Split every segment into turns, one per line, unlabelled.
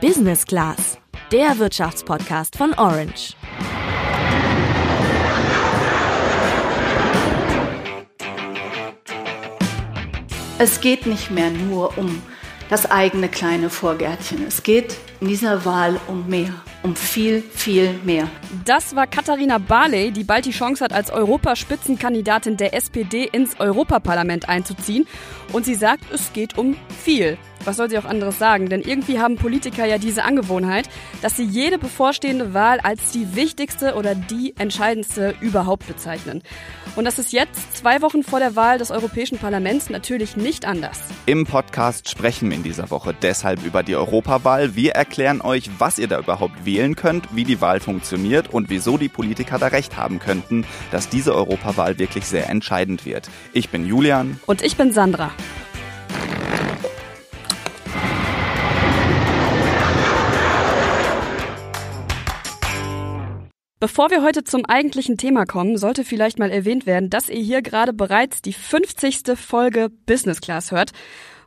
Business Class, der Wirtschaftspodcast von Orange.
Es geht nicht mehr nur um das eigene kleine Vorgärtchen. Es geht in dieser Wahl um mehr um viel, viel mehr.
Das war Katharina Barley, die bald die Chance hat, als Europaspitzenkandidatin der SPD ins Europaparlament einzuziehen. Und sie sagt, es geht um viel. Was soll sie auch anderes sagen? Denn irgendwie haben Politiker ja diese Angewohnheit, dass sie jede bevorstehende Wahl als die wichtigste oder die entscheidendste überhaupt bezeichnen. Und das ist jetzt, zwei Wochen vor der Wahl des Europäischen Parlaments, natürlich nicht anders.
Im Podcast sprechen wir in dieser Woche deshalb über die Europawahl. Wir erklären euch, was ihr da überhaupt wählen könnt, wie die Wahl funktioniert und wieso die Politiker da recht haben könnten, dass diese Europawahl wirklich sehr entscheidend wird. Ich bin Julian.
Und ich bin Sandra. Bevor wir heute zum eigentlichen Thema kommen, sollte vielleicht mal erwähnt werden, dass ihr hier gerade bereits die 50. Folge Business Class hört.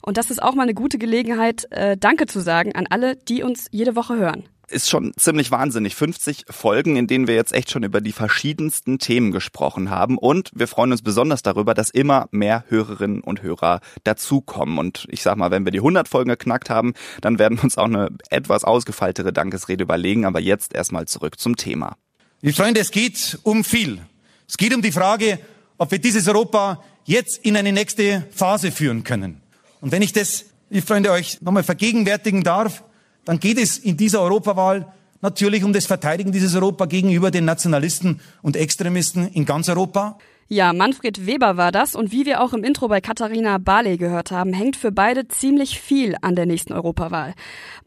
Und das ist auch mal eine gute Gelegenheit, äh, Danke zu sagen an alle, die uns jede Woche hören
ist schon ziemlich wahnsinnig. 50 Folgen, in denen wir jetzt echt schon über die verschiedensten Themen gesprochen haben. Und wir freuen uns besonders darüber, dass immer mehr Hörerinnen und Hörer dazukommen. Und ich sag mal, wenn wir die 100 Folgen geknackt haben, dann werden wir uns auch eine etwas ausgefeiltere Dankesrede überlegen. Aber jetzt erstmal zurück zum Thema.
Liebe Freunde, es geht um viel. Es geht um die Frage, ob wir dieses Europa jetzt in eine nächste Phase führen können. Und wenn ich das, liebe Freunde, euch nochmal vergegenwärtigen darf, dann geht es in dieser Europawahl natürlich um das Verteidigen dieses Europa gegenüber den Nationalisten und Extremisten in ganz Europa.
Ja, Manfred Weber war das und wie wir auch im Intro bei Katharina Barley gehört haben, hängt für beide ziemlich viel an der nächsten Europawahl.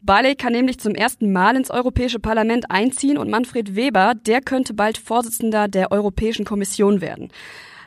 Barley kann nämlich zum ersten Mal ins Europäische Parlament einziehen und Manfred Weber, der könnte bald Vorsitzender der Europäischen Kommission werden.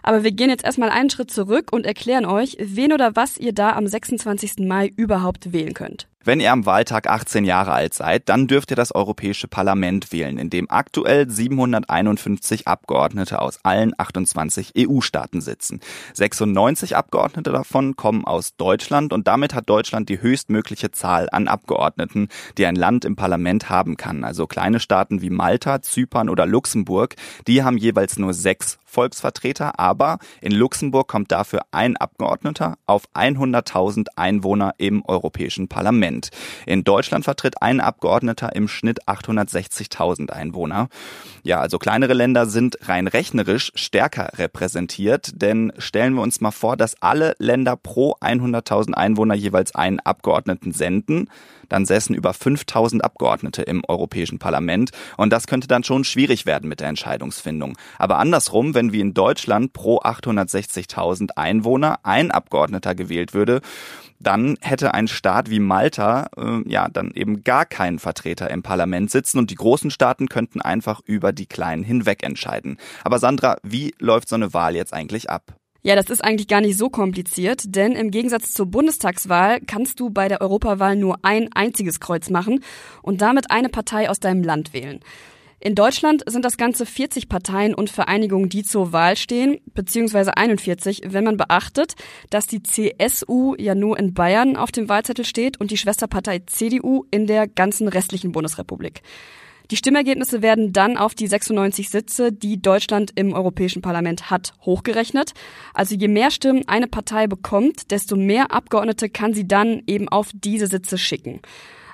Aber wir gehen jetzt erstmal einen Schritt zurück und erklären euch, wen oder was ihr da am 26. Mai überhaupt wählen könnt.
Wenn ihr am Wahltag 18 Jahre alt seid, dann dürft ihr das Europäische Parlament wählen, in dem aktuell 751 Abgeordnete aus allen 28 EU-Staaten sitzen. 96 Abgeordnete davon kommen aus Deutschland und damit hat Deutschland die höchstmögliche Zahl an Abgeordneten, die ein Land im Parlament haben kann. Also kleine Staaten wie Malta, Zypern oder Luxemburg, die haben jeweils nur sechs Volksvertreter, aber in Luxemburg kommt dafür ein Abgeordneter auf 100.000 Einwohner im Europäischen Parlament. In Deutschland vertritt ein Abgeordneter im Schnitt 860.000 Einwohner. Ja, also kleinere Länder sind rein rechnerisch stärker repräsentiert, denn stellen wir uns mal vor, dass alle Länder pro 100.000 Einwohner jeweils einen Abgeordneten senden dann säßen über 5000 Abgeordnete im Europäischen Parlament und das könnte dann schon schwierig werden mit der Entscheidungsfindung. Aber andersrum, wenn wie in Deutschland pro 860.000 Einwohner ein Abgeordneter gewählt würde, dann hätte ein Staat wie Malta äh, ja dann eben gar keinen Vertreter im Parlament sitzen und die großen Staaten könnten einfach über die kleinen hinweg entscheiden. Aber Sandra, wie läuft so eine Wahl jetzt eigentlich ab?
Ja, das ist eigentlich gar nicht so kompliziert, denn im Gegensatz zur Bundestagswahl kannst du bei der Europawahl nur ein einziges Kreuz machen und damit eine Partei aus deinem Land wählen. In Deutschland sind das ganze 40 Parteien und Vereinigungen, die zur Wahl stehen, beziehungsweise 41, wenn man beachtet, dass die CSU ja nur in Bayern auf dem Wahlzettel steht und die Schwesterpartei CDU in der ganzen restlichen Bundesrepublik. Die Stimmergebnisse werden dann auf die 96 Sitze, die Deutschland im Europäischen Parlament hat, hochgerechnet. Also je mehr Stimmen eine Partei bekommt, desto mehr Abgeordnete kann sie dann eben auf diese Sitze schicken.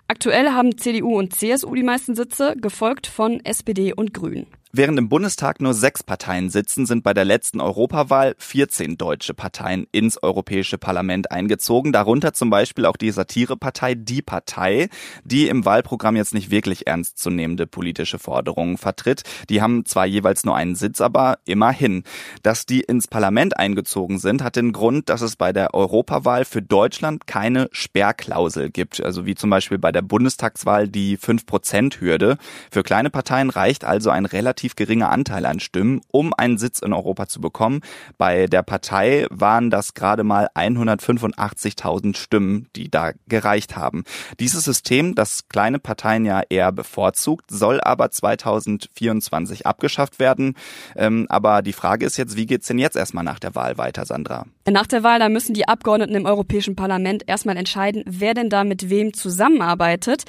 Aktuell haben CDU und CSU die meisten Sitze, gefolgt von SPD und Grünen.
Während im Bundestag nur sechs Parteien sitzen, sind bei der letzten Europawahl 14 deutsche Parteien ins Europäische Parlament eingezogen. Darunter zum Beispiel auch die Satirepartei Die Partei, die im Wahlprogramm jetzt nicht wirklich ernstzunehmende politische Forderungen vertritt. Die haben zwar jeweils nur einen Sitz, aber immerhin. Dass die ins Parlament eingezogen sind, hat den Grund, dass es bei der Europawahl für Deutschland keine Sperrklausel gibt. Also wie zum Beispiel bei der Bundestagswahl die 5%-Hürde. Für kleine Parteien reicht also ein relativ relativ geringer Anteil an Stimmen, um einen Sitz in Europa zu bekommen. Bei der Partei waren das gerade mal 185.000 Stimmen, die da gereicht haben. Dieses System, das kleine Parteien ja eher bevorzugt, soll aber 2024 abgeschafft werden. Ähm, aber die Frage ist jetzt, wie geht's denn jetzt erstmal nach der Wahl weiter, Sandra?
Nach der Wahl, da müssen die Abgeordneten im Europäischen Parlament erstmal entscheiden, wer denn da mit wem zusammenarbeitet.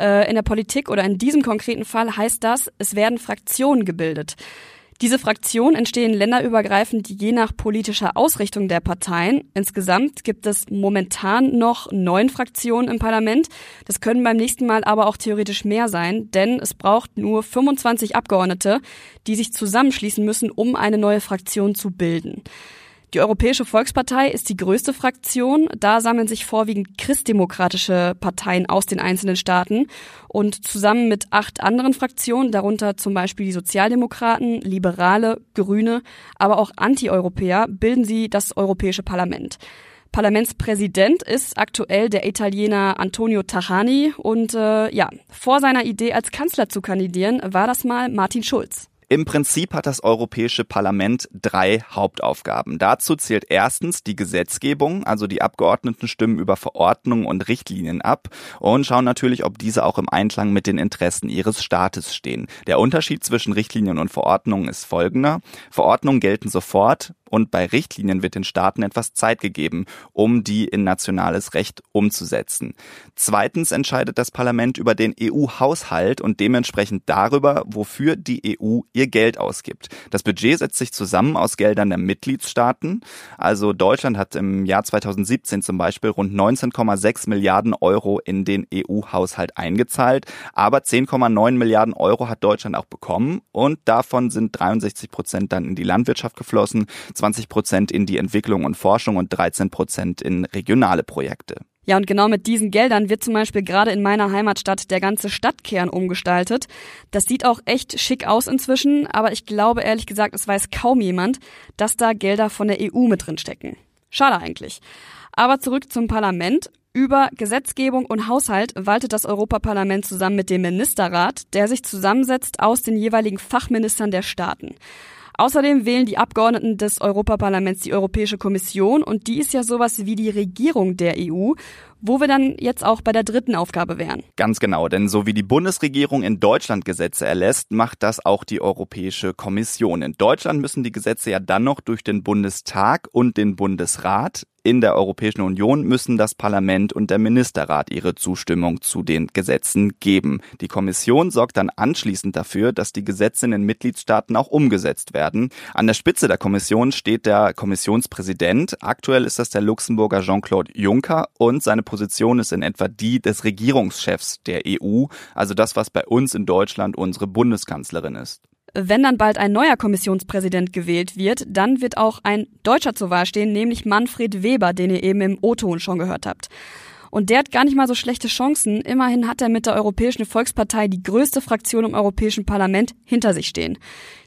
Äh, in der Politik oder in diesem konkreten Fall heißt das, es werden Fraktionen gebildet. Diese Fraktionen entstehen länderübergreifend je nach politischer Ausrichtung der Parteien. Insgesamt gibt es momentan noch neun Fraktionen im Parlament. Das können beim nächsten Mal aber auch theoretisch mehr sein, denn es braucht nur 25 Abgeordnete, die sich zusammenschließen müssen, um eine neue Fraktion zu bilden. Die Europäische Volkspartei ist die größte Fraktion. Da sammeln sich vorwiegend christdemokratische Parteien aus den einzelnen Staaten. Und zusammen mit acht anderen Fraktionen, darunter zum Beispiel die Sozialdemokraten, Liberale, Grüne, aber auch Antieuropäer, bilden sie das Europäische Parlament. Parlamentspräsident ist aktuell der Italiener Antonio Tajani und äh, ja, vor seiner Idee als Kanzler zu kandidieren, war das mal Martin Schulz.
Im Prinzip hat das Europäische Parlament drei Hauptaufgaben. Dazu zählt erstens die Gesetzgebung, also die Abgeordneten stimmen über Verordnungen und Richtlinien ab und schauen natürlich, ob diese auch im Einklang mit den Interessen ihres Staates stehen. Der Unterschied zwischen Richtlinien und Verordnungen ist folgender. Verordnungen gelten sofort, und bei Richtlinien wird den Staaten etwas Zeit gegeben, um die in nationales Recht umzusetzen. Zweitens entscheidet das Parlament über den EU-Haushalt und dementsprechend darüber, wofür die EU ihr Geld ausgibt. Das Budget setzt sich zusammen aus Geldern der Mitgliedstaaten. Also Deutschland hat im Jahr 2017 zum Beispiel rund 19,6 Milliarden Euro in den EU-Haushalt eingezahlt, aber 10,9 Milliarden Euro hat Deutschland auch bekommen und davon sind 63 Prozent dann in die Landwirtschaft geflossen, 20 Prozent in die Entwicklung und Forschung und 13 Prozent in regionale Projekte.
Ja, und genau mit diesen Geldern wird zum Beispiel gerade in meiner Heimatstadt der ganze Stadtkern umgestaltet. Das sieht auch echt schick aus inzwischen, aber ich glaube ehrlich gesagt, es weiß kaum jemand, dass da Gelder von der EU mit drin stecken. Schade eigentlich. Aber zurück zum Parlament. Über Gesetzgebung und Haushalt waltet das Europaparlament zusammen mit dem Ministerrat, der sich zusammensetzt aus den jeweiligen Fachministern der Staaten. Außerdem wählen die Abgeordneten des Europaparlaments die Europäische Kommission und die ist ja sowas wie die Regierung der EU wo wir dann jetzt auch bei der dritten Aufgabe wären.
Ganz genau, denn so wie die Bundesregierung in Deutschland Gesetze erlässt, macht das auch die Europäische Kommission. In Deutschland müssen die Gesetze ja dann noch durch den Bundestag und den Bundesrat in der Europäischen Union müssen das Parlament und der Ministerrat ihre Zustimmung zu den Gesetzen geben. Die Kommission sorgt dann anschließend dafür, dass die Gesetze in den Mitgliedstaaten auch umgesetzt werden. An der Spitze der Kommission steht der Kommissionspräsident. Aktuell ist das der Luxemburger Jean-Claude Juncker und seine Position ist in etwa die des Regierungschefs der EU, also das, was bei uns in Deutschland unsere Bundeskanzlerin ist.
Wenn dann bald ein neuer Kommissionspräsident gewählt wird, dann wird auch ein Deutscher zur Wahl stehen, nämlich Manfred Weber, den ihr eben im O-Ton schon gehört habt. Und der hat gar nicht mal so schlechte Chancen. Immerhin hat er mit der Europäischen Volkspartei die größte Fraktion im Europäischen Parlament hinter sich stehen.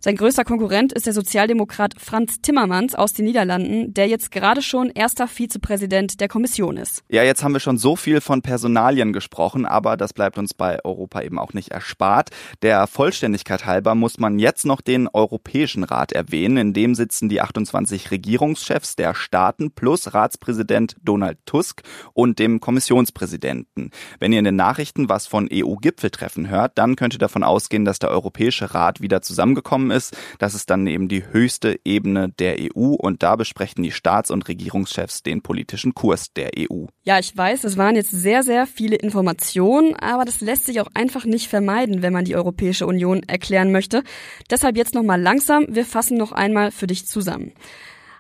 Sein größter Konkurrent ist der Sozialdemokrat Franz Timmermans aus den Niederlanden, der jetzt gerade schon erster Vizepräsident der Kommission ist.
Ja, jetzt haben wir schon so viel von Personalien gesprochen, aber das bleibt uns bei Europa eben auch nicht erspart. Der Vollständigkeit halber muss man jetzt noch den Europäischen Rat erwähnen. In dem sitzen die 28 Regierungschefs der Staaten plus Ratspräsident Donald Tusk und dem Kommissionspräsidenten. Wenn ihr in den Nachrichten was von EU-Gipfeltreffen hört, dann könnt ihr davon ausgehen, dass der Europäische Rat wieder zusammengekommen ist. Das ist dann eben die höchste Ebene der EU und da besprechen die Staats- und Regierungschefs den politischen Kurs der EU.
Ja, ich weiß, es waren jetzt sehr, sehr viele Informationen, aber das lässt sich auch einfach nicht vermeiden, wenn man die Europäische Union erklären möchte. Deshalb jetzt nochmal langsam, wir fassen noch einmal für dich zusammen.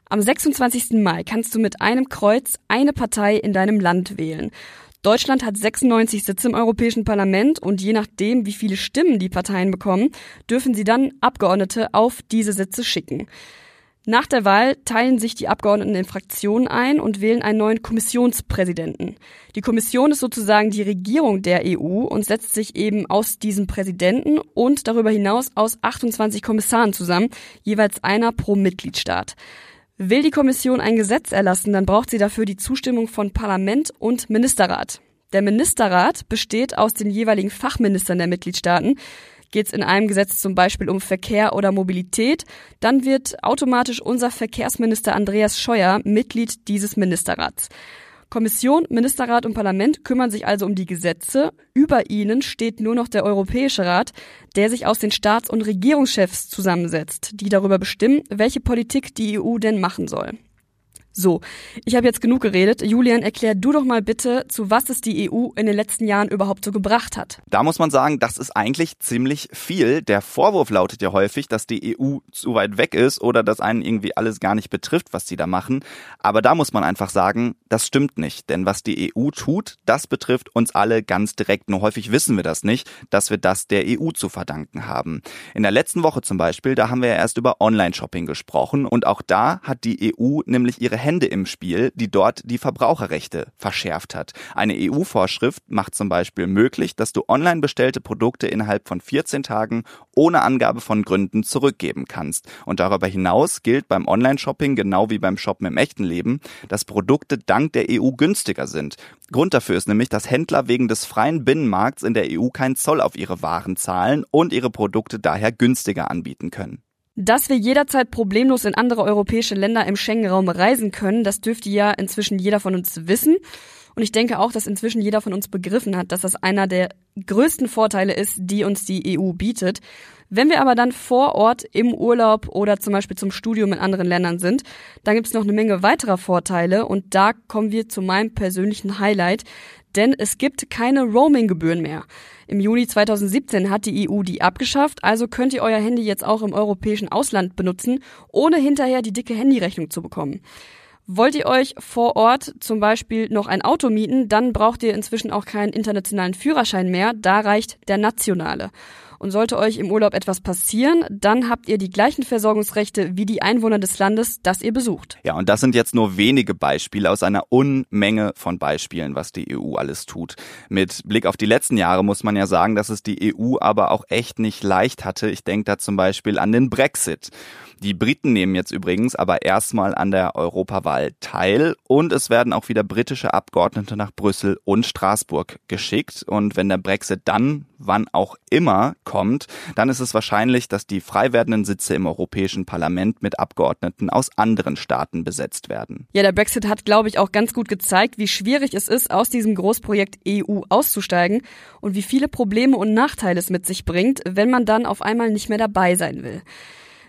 Am 26. Mai kannst du mit einem Kreuz eine Partei in deinem Land wählen. Deutschland hat 96 Sitze im Europäischen Parlament und je nachdem, wie viele Stimmen die Parteien bekommen, dürfen sie dann Abgeordnete auf diese Sitze schicken. Nach der Wahl teilen sich die Abgeordneten in Fraktionen ein und wählen einen neuen Kommissionspräsidenten. Die Kommission ist sozusagen die Regierung der EU und setzt sich eben aus diesem Präsidenten und darüber hinaus aus 28 Kommissaren zusammen, jeweils einer pro Mitgliedstaat. Will die Kommission ein Gesetz erlassen, dann braucht sie dafür die Zustimmung von Parlament und Ministerrat. Der Ministerrat besteht aus den jeweiligen Fachministern der Mitgliedstaaten. Geht es in einem Gesetz zum Beispiel um Verkehr oder Mobilität, dann wird automatisch unser Verkehrsminister Andreas Scheuer Mitglied dieses Ministerrats. Kommission, Ministerrat und Parlament kümmern sich also um die Gesetze. Über ihnen steht nur noch der Europäische Rat, der sich aus den Staats- und Regierungschefs zusammensetzt, die darüber bestimmen, welche Politik die EU denn machen soll. So, ich habe jetzt genug geredet. Julian, erklär du doch mal bitte, zu was es die EU in den letzten Jahren überhaupt so gebracht hat.
Da muss man sagen, das ist eigentlich ziemlich viel. Der Vorwurf lautet ja häufig, dass die EU zu weit weg ist oder dass einen irgendwie alles gar nicht betrifft, was sie da machen. Aber da muss man einfach sagen, das stimmt nicht. Denn was die EU tut, das betrifft uns alle ganz direkt. Nur häufig wissen wir das nicht, dass wir das der EU zu verdanken haben. In der letzten Woche zum Beispiel, da haben wir ja erst über Online-Shopping gesprochen und auch da hat die EU nämlich ihre Hände im Spiel, die dort die Verbraucherrechte verschärft hat. Eine EU-Vorschrift macht zum Beispiel möglich, dass du online bestellte Produkte innerhalb von 14 Tagen ohne Angabe von Gründen zurückgeben kannst. Und darüber hinaus gilt beim Online-Shopping genau wie beim Shoppen im echten Leben, dass Produkte dank der EU günstiger sind. Grund dafür ist nämlich, dass Händler wegen des freien Binnenmarkts in der EU keinen Zoll auf ihre Waren zahlen und ihre Produkte daher günstiger anbieten können.
Dass wir jederzeit problemlos in andere europäische Länder im Schengen-Raum reisen können, das dürfte ja inzwischen jeder von uns wissen. Und ich denke auch, dass inzwischen jeder von uns begriffen hat, dass das einer der größten Vorteile ist, die uns die EU bietet. Wenn wir aber dann vor Ort im Urlaub oder zum Beispiel zum Studium in anderen Ländern sind, dann gibt es noch eine Menge weiterer Vorteile und da kommen wir zu meinem persönlichen Highlight, denn es gibt keine Roaming-Gebühren mehr. Im Juni 2017 hat die EU die abgeschafft, also könnt ihr euer Handy jetzt auch im europäischen Ausland benutzen, ohne hinterher die dicke Handyrechnung zu bekommen. Wollt ihr euch vor Ort zum Beispiel noch ein Auto mieten, dann braucht ihr inzwischen auch keinen internationalen Führerschein mehr, da reicht der nationale. Und sollte euch im Urlaub etwas passieren, dann habt ihr die gleichen Versorgungsrechte wie die Einwohner des Landes, das ihr besucht.
Ja, und das sind jetzt nur wenige Beispiele aus einer Unmenge von Beispielen, was die EU alles tut. Mit Blick auf die letzten Jahre muss man ja sagen, dass es die EU aber auch echt nicht leicht hatte. Ich denke da zum Beispiel an den Brexit. Die Briten nehmen jetzt übrigens aber erstmal an der Europawahl teil und es werden auch wieder britische Abgeordnete nach Brüssel und Straßburg geschickt. Und wenn der Brexit dann, wann auch immer, kommt, dann ist es wahrscheinlich, dass die frei werdenden Sitze im Europäischen Parlament mit Abgeordneten aus anderen Staaten besetzt werden.
Ja, der Brexit hat, glaube ich, auch ganz gut gezeigt, wie schwierig es ist, aus diesem Großprojekt EU auszusteigen und wie viele Probleme und Nachteile es mit sich bringt, wenn man dann auf einmal nicht mehr dabei sein will.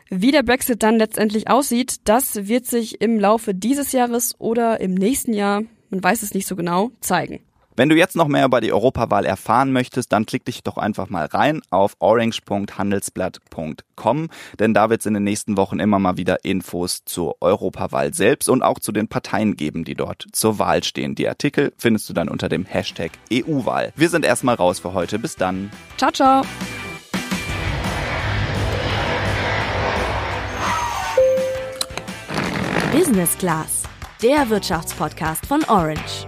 Wie der Brexit dann letztendlich aussieht, das wird sich im Laufe dieses Jahres oder im nächsten Jahr, man weiß es nicht so genau, zeigen.
Wenn du jetzt noch mehr über die Europawahl erfahren möchtest, dann klick dich doch einfach mal rein auf orange.handelsblatt.com, denn da wird es in den nächsten Wochen immer mal wieder Infos zur Europawahl selbst und auch zu den Parteien geben, die dort zur Wahl stehen. Die Artikel findest du dann unter dem Hashtag EU-Wahl. Wir sind erstmal raus für heute. Bis dann.
Ciao, ciao.
Business Class, der Wirtschaftspodcast von Orange.